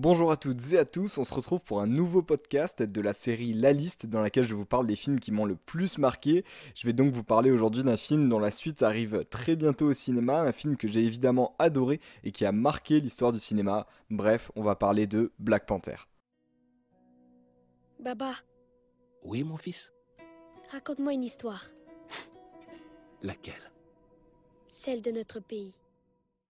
Bonjour à toutes et à tous, on se retrouve pour un nouveau podcast de la série La Liste dans laquelle je vous parle des films qui m'ont le plus marqué. Je vais donc vous parler aujourd'hui d'un film dont la suite arrive très bientôt au cinéma, un film que j'ai évidemment adoré et qui a marqué l'histoire du cinéma. Bref, on va parler de Black Panther. Baba, Oui, mon fils raconte-moi une histoire, Laquelle? Celle de notre pays.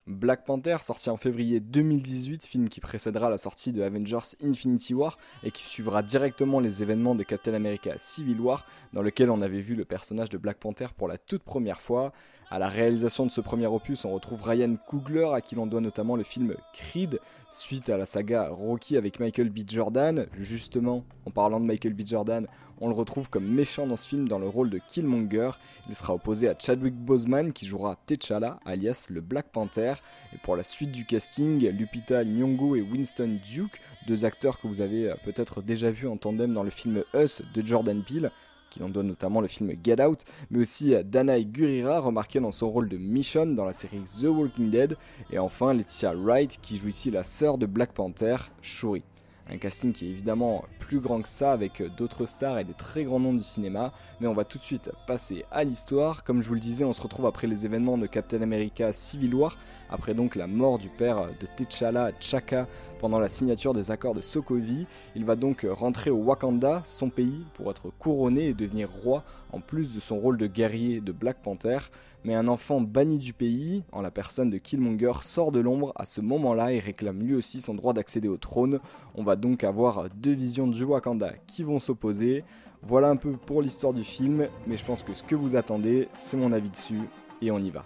Black Panther, sorti en février 2018, film qui précédera la sortie de Avengers Infinity War et qui suivra directement les événements de Captain America Civil War, dans lequel on avait vu le personnage de Black Panther pour la toute première fois. À la réalisation de ce premier opus, on retrouve Ryan Coogler, à qui l'on doit notamment le film Creed, suite à la saga Rocky avec Michael B. Jordan. Justement, en parlant de Michael B. Jordan, on le retrouve comme méchant dans ce film dans le rôle de Killmonger. Il sera opposé à Chadwick Boseman qui jouera T'Challa, alias le Black Panther. Et pour la suite du casting, Lupita Nyong'o et Winston Duke, deux acteurs que vous avez euh, peut-être déjà vus en tandem dans le film Us de Jordan Peele, qui en donne notamment le film Get Out, mais aussi Danae Gurira, remarquée dans son rôle de Michonne dans la série The Walking Dead, et enfin Laetitia Wright, qui joue ici la sœur de Black Panther, Shuri. Un casting qui est évidemment plus grand que ça avec euh, d'autres stars et des très grands noms du cinéma, mais on va tout de suite passer à l'histoire. Comme je vous le disais, on se retrouve après les événements de Captain America Civil War, après donc la mort du père de T'Challa, Chaka, pendant la signature des accords de Sokovie. Il va donc rentrer au Wakanda, son pays, pour être couronné et devenir roi, en plus de son rôle de guerrier de Black Panther. Mais un enfant banni du pays, en la personne de Killmonger, sort de l'ombre à ce moment-là et réclame lui aussi son droit d'accéder au trône. On va donc avoir deux visions du Wakanda qui vont s'opposer. Voilà un peu pour l'histoire du film, mais je pense que ce que vous attendez, c'est mon avis dessus, et on y va.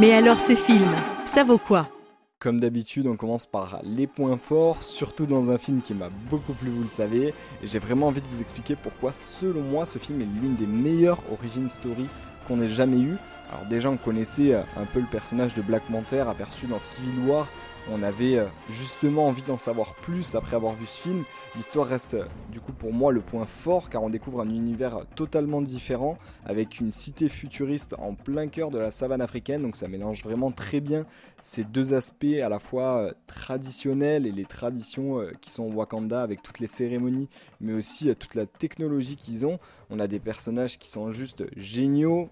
Mais alors ce film, ça vaut quoi? Comme d'habitude, on commence par les points forts, surtout dans un film qui m'a beaucoup plu, vous le savez. J'ai vraiment envie de vous expliquer pourquoi, selon moi, ce film est l'une des meilleures origin story qu'on ait jamais eu. Alors déjà, on connaissait un peu le personnage de Black Panther aperçu dans Civil War. On avait euh, justement envie d'en savoir plus après avoir vu ce film. L'histoire reste euh, du coup pour moi le point fort car on découvre un univers totalement différent avec une cité futuriste en plein cœur de la savane africaine. Donc ça mélange vraiment très bien ces deux aspects à la fois euh, traditionnels et les traditions euh, qui sont au Wakanda avec toutes les cérémonies mais aussi euh, toute la technologie qu'ils ont. On a des personnages qui sont juste géniaux.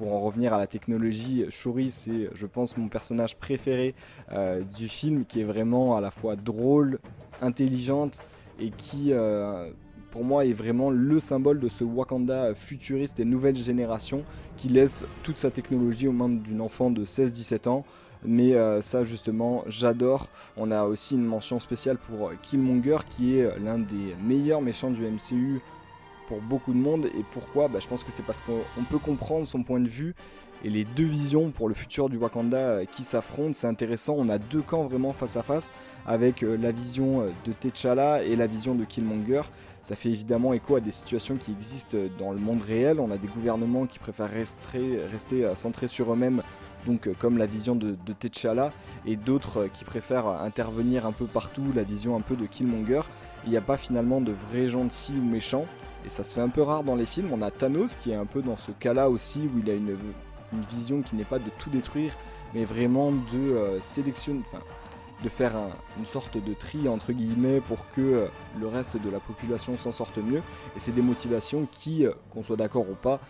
Pour en revenir à la technologie, Shuri, c'est, je pense, mon personnage préféré euh, du film, qui est vraiment à la fois drôle, intelligente et qui, euh, pour moi, est vraiment le symbole de ce Wakanda futuriste et nouvelle génération qui laisse toute sa technologie aux mains d'une enfant de 16-17 ans. Mais euh, ça, justement, j'adore. On a aussi une mention spéciale pour Killmonger, qui est l'un des meilleurs méchants du MCU pour beaucoup de monde. Et pourquoi bah, Je pense que c'est parce qu'on on peut comprendre son point de vue et les deux visions pour le futur du Wakanda euh, qui s'affrontent. C'est intéressant, on a deux camps vraiment face à face avec euh, la vision euh, de T'Challa et la vision de Killmonger. Ça fait évidemment écho à des situations qui existent dans le monde réel. On a des gouvernements qui préfèrent rester, rester centrés sur eux-mêmes, donc comme la vision de, de T'Challa, et d'autres qui préfèrent intervenir un peu partout, la vision un peu de Killmonger. Il n'y a pas finalement de vrais gentils ou méchants, et ça se fait un peu rare dans les films. On a Thanos qui est un peu dans ce cas-là aussi, où il a une, vision qui n'est pas de tout détruire, mais vraiment de euh, sélectionner, enfin, de faire un- une sorte de tri entre guillemets pour que euh, le reste de la population s'en sorte mieux. Et c'est des motivations qui, euh, qu'on soit d'accord ou pas,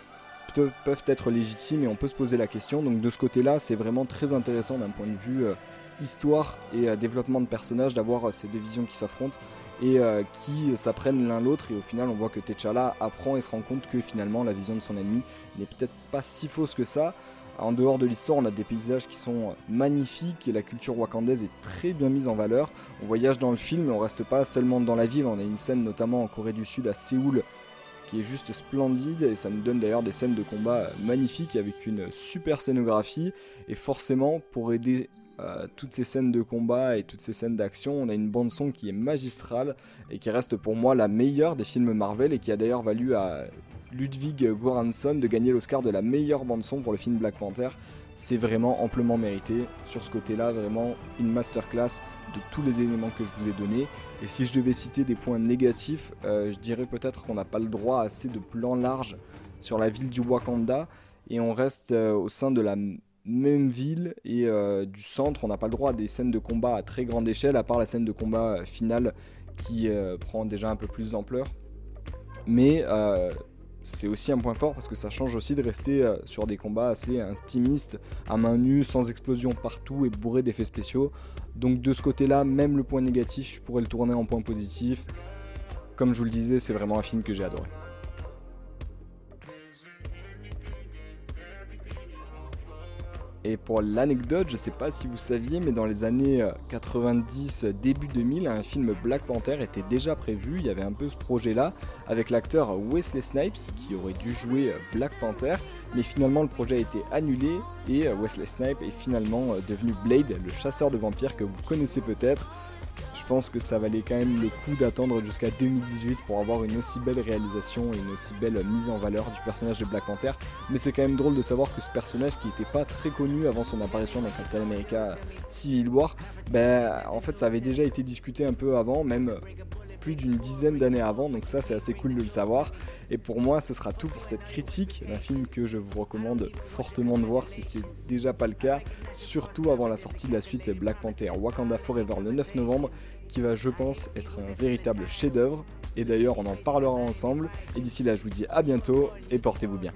pe- peuvent être légitimes et on peut se poser la question. Donc de ce côté-là, c'est vraiment très intéressant d'un point de vue histoire et euh, développement de personnages d'avoir euh, ces deux visions qui s'affrontent et euh, qui s'apprennent l'un l'autre et au final on voit que T'Challa apprend et se rend compte que finalement la vision de son ennemi n'est peut-être pas si fausse que ça. En dehors de l'histoire, on a des paysages qui sont magnifiques et la culture wakandaise est très bien mise en valeur. On voyage dans le film et on reste pas seulement dans la ville, on a une scène notamment en Corée du Sud à Séoul qui est juste splendide et ça nous donne d'ailleurs des scènes de combat magnifiques avec une super scénographie et forcément pour aider euh, toutes ces scènes de combat et toutes ces scènes d'action, on a une bande son qui est magistrale et qui reste pour moi la meilleure des films Marvel et qui a d'ailleurs valu à Ludwig Göransson de gagner l'Oscar de la meilleure bande son pour le film Black Panther. C'est vraiment amplement mérité. Sur ce côté-là, vraiment une masterclass de tous les éléments que je vous ai donnés. Et si je devais citer des points négatifs, euh, je dirais peut-être qu'on n'a pas le droit à assez de plans larges sur la ville du Wakanda et on reste au sein de la même ville et du centre. On n'a pas le droit à des scènes de combat à très grande échelle, à part la scène de combat finale qui prend déjà un peu plus d'ampleur. Mais c'est aussi un point fort parce que ça change aussi de rester euh, sur des combats assez intimistes, à main nue, sans explosion partout et bourré d'effets spéciaux. Donc de ce côté-là, même le point négatif, je pourrais le tourner en point positif. Comme je vous le disais, c'est vraiment un film que j'ai adoré. Et pour l'anecdote, je sais pas si vous saviez, mais dans les années 90, euh, début 2000, un film Black Panther était déjà prévu. Il y avait un peu ce projet-là avec l'acteur Wesley Snipes qui aurait dû jouer euh, Black Panther. Mais finalement, le projet a été annulé et euh, Wesley Snipes est finalement devenu Blade, le chasseur de vampires que vous connaissez peut-être. Je pense que ça valait quand même le coup d'attendre jusqu'à 2018 pour avoir une aussi belle réalisation et une aussi belle mise en valeur du personnage de Black Panther. Mais c'est quand même drôle de savoir que ce personnage qui n'était pas très connu avant son apparition dans Captain America Civil War, ben, en fait ça avait déjà été discuté un peu avant, même plus d'une dizaine d'années avant, donc ça c'est assez cool de le savoir. Et pour moi, ce sera tout pour cette critique d'un film que je vous recommande fortement de voir si c'est déjà pas le cas, surtout avant la sortie de la suite Black Panther Wakanda Forever le 9 novembre, qui va, je pense, être un véritable chef-d'œuvre. Et d'ailleurs, on en parlera ensemble. Et d'ici là, je vous dis à bientôt et portez-vous bien.